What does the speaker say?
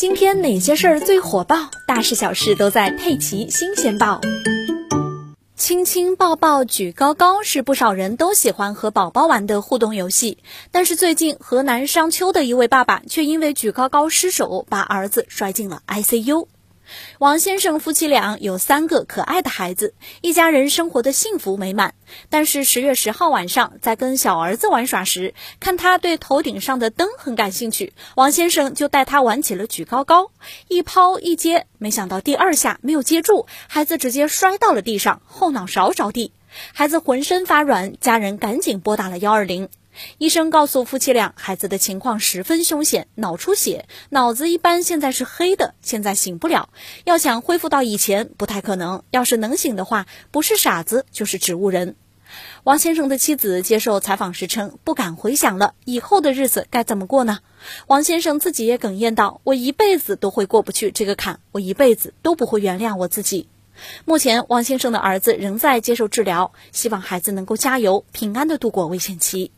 今天哪些事儿最火爆？大事小事都在《佩奇新鲜报》。亲亲抱抱举高高是不少人都喜欢和宝宝玩的互动游戏，但是最近河南商丘的一位爸爸却因为举高高失手，把儿子摔进了 ICU。王先生夫妻俩有三个可爱的孩子，一家人生活的幸福美满。但是十月十号晚上，在跟小儿子玩耍时，看他对头顶上的灯很感兴趣，王先生就带他玩起了举高高，一抛一接，没想到第二下没有接住，孩子直接摔到了地上，后脑勺着地，孩子浑身发软，家人赶紧拨打了幺二零。医生告诉夫妻俩，孩子的情况十分凶险，脑出血，脑子一般现在是黑的，现在醒不了，要想恢复到以前不太可能。要是能醒的话，不是傻子就是植物人。王先生的妻子接受采访时称，不敢回想了，以后的日子该怎么过呢？王先生自己也哽咽道：“我一辈子都会过不去这个坎，我一辈子都不会原谅我自己。”目前，王先生的儿子仍在接受治疗，希望孩子能够加油，平安的度过危险期。